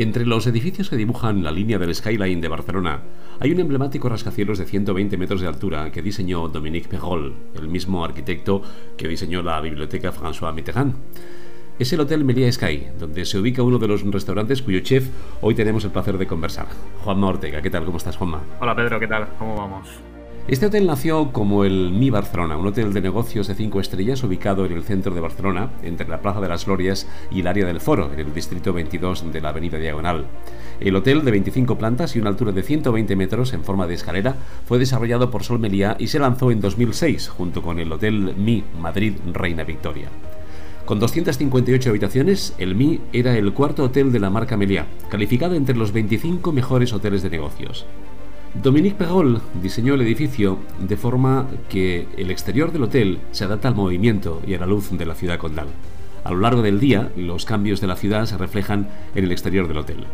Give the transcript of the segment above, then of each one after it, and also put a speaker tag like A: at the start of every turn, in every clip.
A: Entre los edificios que dibujan la línea del skyline de Barcelona, hay un emblemático rascacielos de 120 metros de altura que diseñó Dominique Perrol, el mismo arquitecto que diseñó la biblioteca François Mitterrand. Es el Hotel Melia Sky, donde se ubica uno de los restaurantes cuyo chef hoy tenemos el placer de conversar. Juanma Ortega, ¿qué tal? ¿Cómo estás, Juanma?
B: Hola, Pedro, ¿qué tal? ¿Cómo vamos?
A: Este hotel nació como el Mi Barcelona, un hotel de negocios de cinco estrellas ubicado en el centro de Barcelona, entre la Plaza de las Glorias y el área del Foro, en el distrito 22 de la Avenida Diagonal. El hotel, de 25 plantas y una altura de 120 metros en forma de escalera, fue desarrollado por Sol Meliá y se lanzó en 2006 junto con el Hotel Mi Madrid Reina Victoria. Con 258 habitaciones, el Mi era el cuarto hotel de la marca Meliá, calificado entre los 25 mejores hoteles de negocios. Dominique Perrol diseñó el edificio de forma que el exterior del hotel se adapta al movimiento y a la luz de la ciudad condal. A lo largo del día, los cambios de la ciudad se reflejan en el exterior del hotel.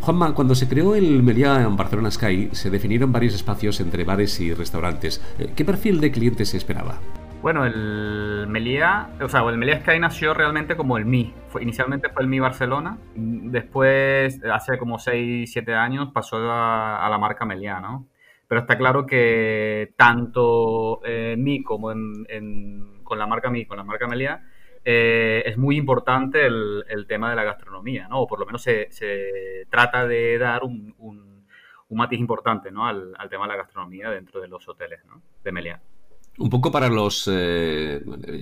A: Juanma, cuando se creó el Meliá en Barcelona Sky, se definieron varios espacios entre bares y restaurantes. ¿Qué perfil de clientes se esperaba?
B: Bueno, el Meliá, o sea, el Meliá Sky nació realmente como el Mi. Fue, inicialmente fue el Mi Barcelona, después, hace como 6, 7 años, pasó a, la marca Meliá, ¿no? Pero está claro que tanto eh, Mi como con la marca Mi, con la marca Meliá, eh, es muy importante el, tema de la gastronomía, ¿no? O por lo menos se, trata de dar un, matiz importante, ¿no? Al, al, tema de la gastronomía dentro de los hoteles, ¿no? De Meliá.
A: Un poco para los, eh,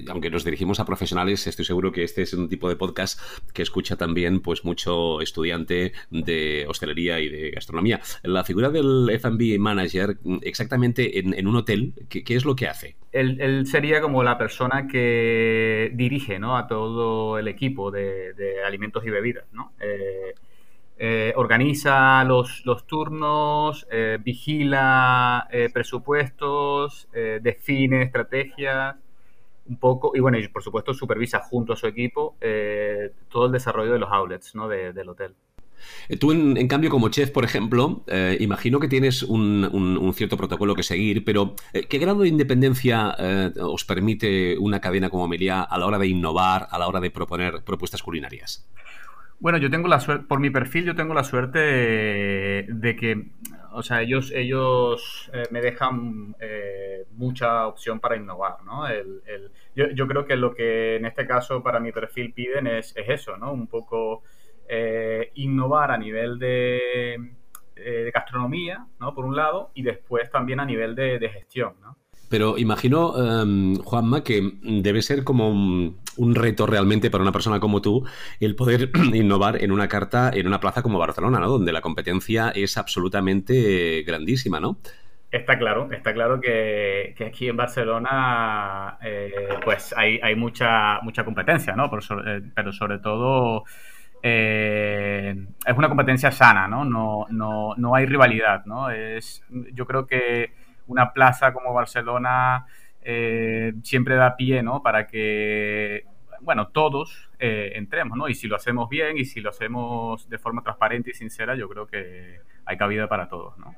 A: aunque nos dirigimos a profesionales, estoy seguro que este es un tipo de podcast que escucha también pues mucho estudiante de hostelería y de gastronomía. La figura del F&B manager, exactamente en, un hotel, ¿qué, es lo que hace?
B: Él, sería como la persona que dirige ¿no? a todo el equipo de, alimentos y bebidas, ¿no? Eh, eh, organiza los, turnos, eh, vigila eh, presupuestos, define estrategias, un poco, y bueno, y por supuesto supervisa junto a su equipo todo el desarrollo de los outlets ¿no? del hotel.
A: Tú, en, cambio, como chef, por ejemplo, imagino que tienes un, cierto protocolo que seguir, pero ¿qué grado de independencia os permite una cadena como Amelia a la hora de innovar, a la hora de proponer propuestas culinarias?
B: Bueno, yo tengo la suerte, por mi perfil, yo tengo la suerte de, que, o sea, ellos, ellos eh, me dejan eh, mucha opción para innovar, ¿no? El, yo, creo que lo que en este caso para mi perfil piden es, eso, ¿no? Un poco eh, innovar a nivel de, gastronomía, ¿no? Por un lado, y después también a nivel de, de gestión, ¿no?
A: Pero imagino, em, Juanma, que debe ser como un, reto realmente para una persona como tú el poder innovar en una carta en una plaza como Barcelona, ¿no? Donde la competencia es absolutamente grandísima, ¿no?
B: Está claro, está claro que, aquí en Barcelona eh, pues hay, mucha, competencia, ¿no? Pero sobre, eh, todo eh, es una competencia sana, ¿no? No, no, no hay rivalidad, ¿no? Es, yo creo que una plaza como Barcelona eh, siempre da pie, ¿no? Para que, bueno, todos eh, entremos, ¿no? Y si lo hacemos bien y si lo hacemos de forma transparente y sincera, yo creo que hay cabida para todos, ¿no?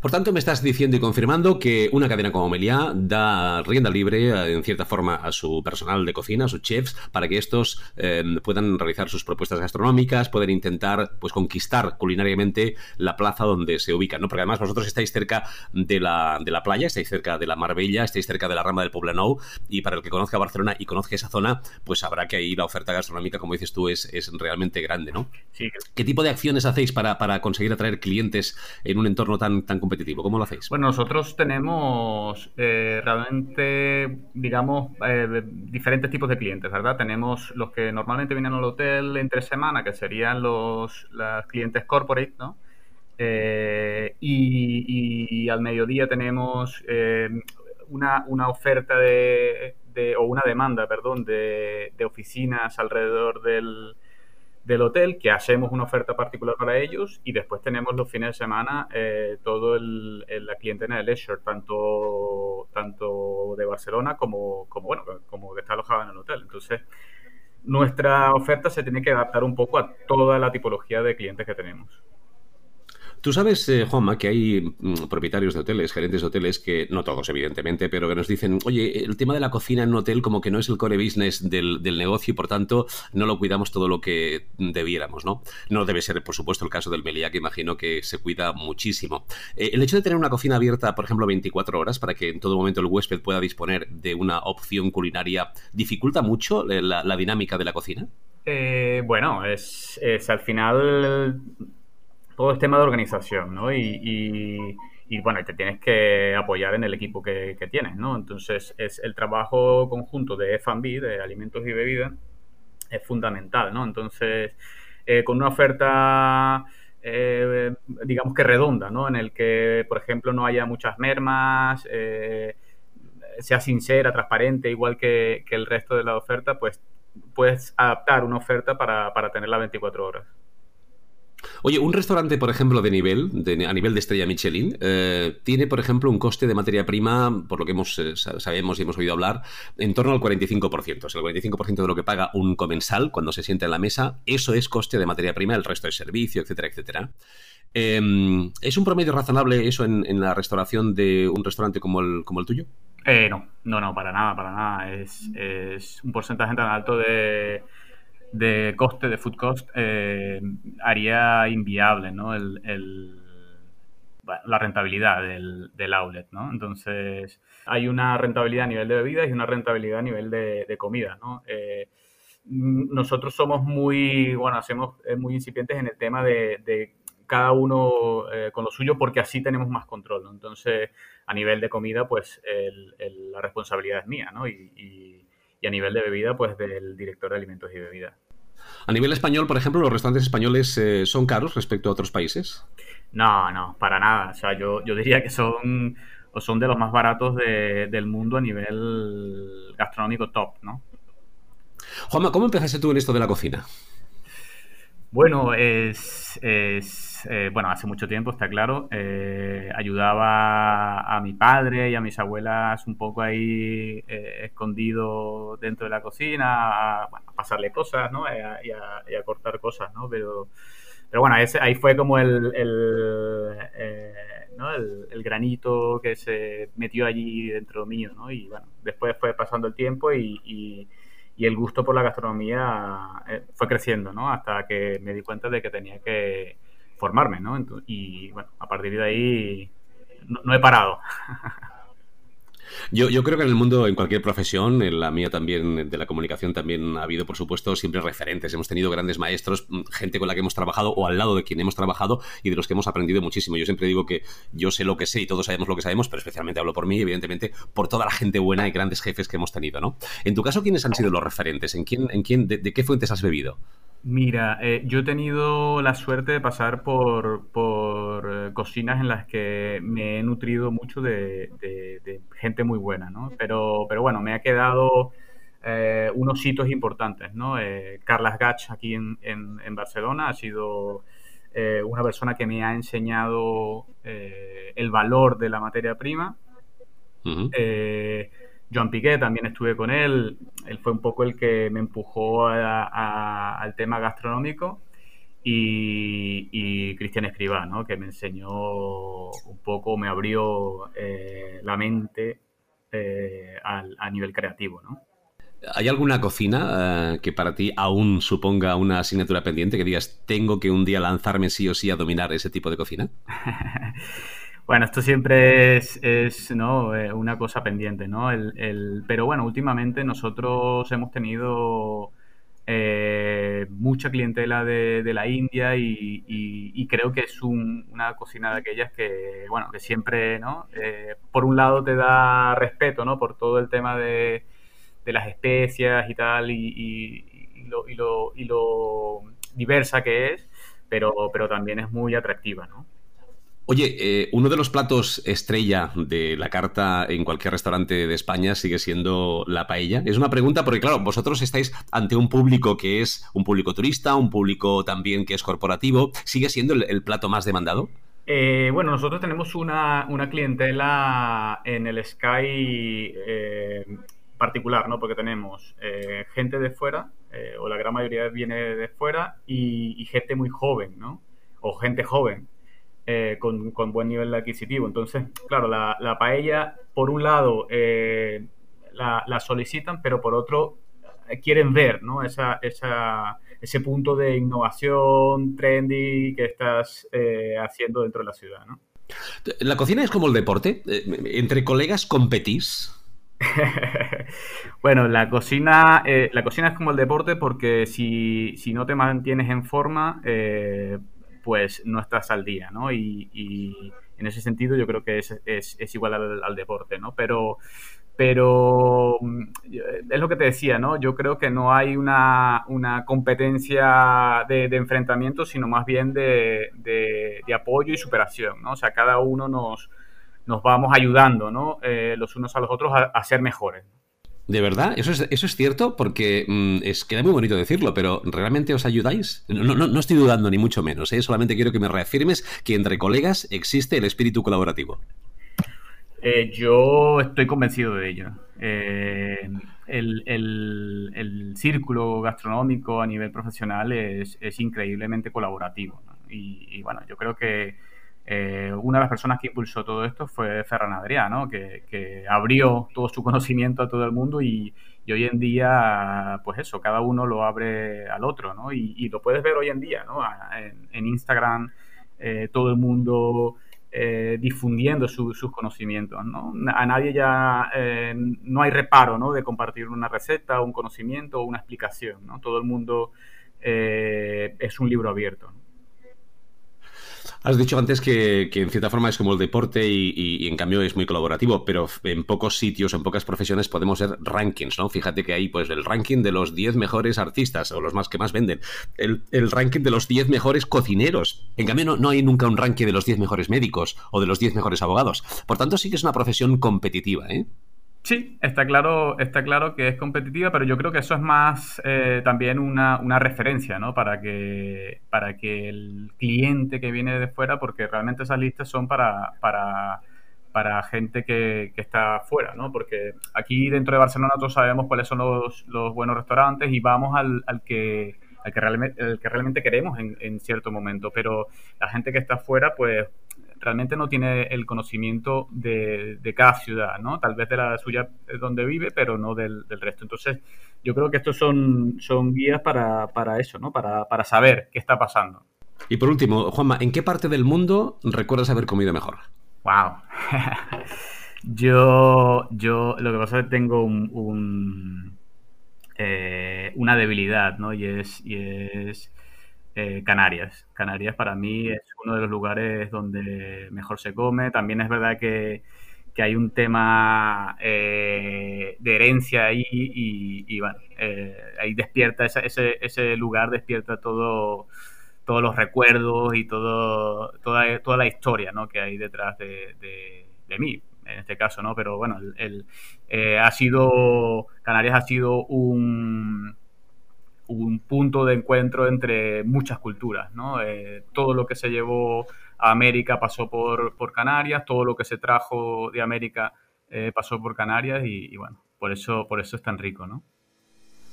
A: Por tanto, me estás diciendo y confirmando que una cadena como Meliá da rienda libre, eh, en cierta forma, a su personal de cocina, a sus chefs, para que estos eh, puedan realizar sus propuestas gastronómicas, pueden intentar pues conquistar culinariamente la plaza donde se ubican, ¿no? Porque además vosotros estáis cerca de la, de la playa, estáis cerca de la Marbella, estáis cerca de la rama del Poblenou, y para el que conozca Barcelona y conozca esa zona, pues sabrá que ahí la oferta gastronómica, como dices tú, es, es realmente grande, ¿no?
B: Sí.
A: ¿Qué tipo de acciones hacéis para, para conseguir atraer clientes en un entorno tan, tan competitivo? ¿Cómo lo hacéis?
B: Bueno, nosotros tenemos eh, realmente, digamos, eh, diferentes tipos de clientes, ¿verdad? Tenemos los que normalmente vienen al hotel entre semana, que serían los, clientes corporate, ¿no? Eh, y, al mediodía tenemos una, una, oferta de, o una demanda, perdón, de oficinas alrededor del, del hotel, que hacemos una oferta particular para ellos y después tenemos los fines de semana eh, todo la clientela de leisure, tanto, tanto de Barcelona como, como, bueno, como que está alojada en el hotel. Entonces, nuestra oferta se tiene que adaptar un poco a toda la tipología de clientes que tenemos.
A: Tú sabes, eh, Juanma, que hay mm, propietarios de hoteles, gerentes de hoteles, que no todos, evidentemente, pero que nos dicen, oye, el tema de la cocina en un hotel como que no es el core business del, negocio y por tanto no lo cuidamos todo lo que debiéramos, ¿no? No debe ser, por supuesto, el caso del Meliá, que imagino que se cuida muchísimo. Eh, el hecho de tener una cocina abierta, por ejemplo, 24 horas, para que en todo momento el huésped pueda disponer de una opción culinaria, ¿dificulta mucho eh, la, dinámica de la cocina?
B: bueno, es, es al final todo es tema de organización, ¿no? Y, bueno, te tienes que apoyar en el equipo que, tienes, ¿no? Entonces, es el trabajo conjunto de F&B, de alimentos y bebidas, es fundamental, ¿no? Entonces, eh, con una oferta, eh, digamos que redonda, ¿no? En el que, por ejemplo, no haya muchas mermas, eh, sea sincera, transparente, igual que, el resto de la oferta, pues puedes adaptar una oferta para, para tenerla 24 horas.
A: Oye, un restaurante, por ejemplo, de nivel, a nivel de estrella Michelin, eh, tiene, por ejemplo, un coste de materia prima, por lo que hemos, eh, sabemos y hemos oído hablar, en torno al 45%. O sea, el 45% de lo que paga un comensal cuando se sienta en la mesa, eso es coste de materia prima, el resto es servicio, etcétera, etcétera. Em, ¿Es un promedio razonable eso en, la restauración de un restaurante como el, tuyo?
B: Eh, no, no, no, para nada, para nada. Es un porcentaje tan alto de de coste, de food cost, eh, haría inviable ¿no? el, la rentabilidad del, del, outlet. ¿no? Entonces, hay una rentabilidad a nivel de bebidas y una rentabilidad a nivel de, comida. ¿no? Eh, nosotros somos muy, bueno, hacemos eh, muy incipientes en el tema de, cada uno con lo suyo porque así tenemos más control. ¿no? Entonces, a nivel de comida, pues la responsabilidad es mía, ¿no? y y a nivel de bebida, pues del director de alimentos y bebidas.
A: A nivel español, por ejemplo, ¿los restaurantes españoles eh, son caros respecto a otros países?
B: No, no, para nada. O sea, yo, yo diría que son, o son de los más baratos del mundo a nivel gastronómico top, ¿no?
A: Juanma, ¿cómo empezaste tú en esto de la cocina?
B: Bueno, es, eh, bueno, hace mucho tiempo, está claro. Eh, ayudaba a mi padre y a mis abuelas un poco ahí eh, escondido dentro de la cocina, a, pasarle cosas, ¿no? Y a, cortar cosas, ¿no? Pero, pero bueno, ahí fue como el, el, ¿no? el, granito que se metió allí dentro mío, ¿no? Y bueno, después fue pasando el tiempo y y el gusto por la gastronomía eh, fue creciendo, ¿no? Hasta que me di cuenta de que tenía que formarme, ¿no? y bueno, a partir de ahí no he parado.
A: Yo, creo que en el mundo, en cualquier profesión, en la mía también, de la comunicación también ha habido, por supuesto, siempre referentes. Hemos tenido grandes maestros, mm, gente con la que hemos trabajado o al lado de quien hemos trabajado y de los que hemos aprendido muchísimo. Yo siempre digo que yo sé lo que sé y todos sabemos lo que sabemos, pero especialmente hablo por mí, evidentemente, por toda la gente buena y grandes jefes que hemos tenido, ¿no? En tu caso, ¿quiénes han sido los referentes? ¿En quién, en quién, de qué fuentes has bebido?
B: Mira, eh, yo he tenido la suerte de pasar por eh, cocinas en las que me he nutrido mucho de, gente muy buena, ¿no? Pero, pero bueno, me ha quedado eh, unos hitos importantes, ¿no? Carlas Gach aquí en, en, Barcelona ha sido una persona que me ha enseñado el valor de la materia prima. Joan Piqué, también estuve con él. Él fue un poco el que me empujó al tema gastronómico. Y, Cristian Escribá, ¿no? que me enseñó un poco, me abrió eh, la mente eh, a nivel creativo. ¿no?
A: ¿Hay alguna cocina eh, que para ti aún suponga una asignatura pendiente que digas, tengo que un día lanzarme sí o sí a dominar ese tipo de cocina?
B: Bueno, esto siempre es, ¿no? Una cosa pendiente, ¿no? El, pero bueno, últimamente nosotros hemos tenido eh, mucha clientela de, la India y, creo que es una cocina de aquellas que, bueno, que siempre, ¿no? Eh, por un lado te da respeto, ¿no? Por todo el tema de, las especias y tal y, lo, y, lo, diversa que es, pero, pero también es muy atractiva, ¿no?
A: Oye, eh, uno de los platos estrella de la carta en cualquier restaurante de España sigue siendo la paella. Es una pregunta porque, claro, vosotros estáis ante un público que es un público turista, un público también que es corporativo. ¿Sigue siendo el, plato más demandado?
B: Eh, bueno, nosotros tenemos una, clientela en el Sky eh, particular, ¿no? Porque tenemos gente de fuera, o la gran mayoría viene de fuera, y gente muy joven, ¿no? O gente joven. Eh, con, buen nivel adquisitivo. Entonces, claro, la, paella, por un lado, eh, la, solicitan, pero por otro, eh, quieren ver ¿no? esa, esa, ese punto de innovación trendy que estás haciendo dentro de la ciudad. ¿no?
A: ¿La cocina es como el deporte? ¿Entre colegas competís?
B: bueno, la cocina, la cocina es como el deporte porque si, si no te mantienes en forma, pues no estás al día, ¿no? Y, en ese sentido yo creo que es, igual al, deporte, ¿no? Pero, pero mm, es lo que te decía, ¿no? Yo creo que no hay una, competencia de, enfrentamiento, sino más bien de, apoyo y superación, ¿no? O sea, cada uno nos, nos vamos ayudando, ¿no? Eh, los unos a los otros a, ser mejores.
A: ¿De verdad? ¿Eso es, eso es cierto? Porque mm, es, queda muy bonito decirlo, pero ¿realmente os ayudáis? No, no, no estoy dudando, ni mucho menos. ¿eh? Solamente quiero que me reafirmes que entre colegas existe el espíritu colaborativo.
B: Eh, yo estoy convencido de ello. Eh, el, círculo gastronómico a nivel profesional es, increíblemente colaborativo. y, bueno, yo creo que eh, una de las personas que impulsó todo esto fue Ferran Adrià, que, abrió todo su conocimiento a todo el mundo y, hoy en día, pues eso, cada uno lo abre al otro, ¿no? y, lo puedes ver hoy en día, ¿no? en, Instagram, eh, todo el mundo eh, difundiendo sus conocimientos, ¿no? A nadie ya no hay reparo, ¿no? De compartir una receta, un conocimiento o una explicación, ¿no? Todo el mundo es un libro abierto.
A: Has dicho antes que, en cierta forma es como el deporte y, en cambio es muy colaborativo, pero en pocos sitios, en pocas profesiones podemos ser rankings, ¿no? Fíjate que hay pues el ranking de los 10 mejores artistas o los más que más venden, el, ranking de los 10 mejores cocineros. En cambio no, hay nunca un ranking de los 10 mejores médicos o de los 10 mejores abogados. Por tanto sí que es una profesión competitiva, ¿eh?
B: Sí, está claro, está claro que es competitiva, pero yo creo que eso es más eh, también una, referencia, ¿no? Para que, para que el cliente que viene de fuera, porque realmente esas listas son para, para, para gente que, está fuera, ¿no? Porque aquí dentro de Barcelona todos sabemos cuáles son los, los buenos restaurantes y vamos al, al que al que realmente, el que realmente queremos en, en cierto momento, pero la gente que está fuera, pues realmente no tiene el conocimiento de, cada ciudad, ¿no? Tal vez de la suya donde vive, pero no del, resto. Entonces, yo creo que estos son, son guías para, eso, ¿no? Para, saber qué está pasando.
A: Y por último, Juanma, ¿en qué parte del mundo recuerdas haber comido mejor?
B: ¡Wow! yo, yo, lo que pasa es que tengo un, eh, una debilidad, ¿no? Y es, y es eh, Canarias. Canarias para mí es uno de los lugares donde mejor se come. También es verdad que, hay un tema eh, de herencia ahí y, bueno, eh, ahí despierta, ese, ese, lugar despierta todo todos los recuerdos y todo, toda, toda la historia que hay detrás de, de, mí, en este caso, ¿no? Pero bueno, el, ha sido, Canarias ha sido un punto de encuentro entre muchas culturas, ¿no? Eh, todo lo que se llevó a América pasó por, por Canarias, todo lo que se trajo de América eh, pasó por Canarias y, y, bueno, por eso, por eso es tan rico, ¿no?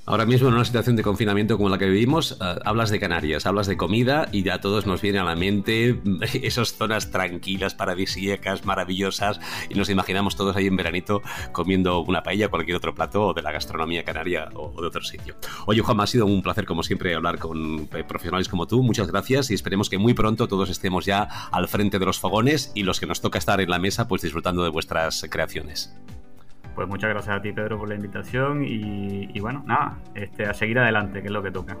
A: Ahora mismo en una situación de confinamiento como la que vivimos, eh, hablas de Canarias, hablas de comida y ya a todos nos viene a la mente esas zonas tranquilas, paradisíacas, maravillosas y nos imaginamos todos ahí en veranito comiendo una paella, cualquier otro plato de la gastronomía canaria o de otro sitio. Oye Juan, ha sido un placer como siempre hablar con eh, profesionales como tú, muchas gracias y esperemos que muy pronto todos estemos ya al frente de los fogones y los que nos toca estar en la mesa pues disfrutando de vuestras creaciones.
B: Pues muchas gracias a ti, Pedro, por la invitación y, bueno, nada, este, a seguir adelante, que es lo que toca.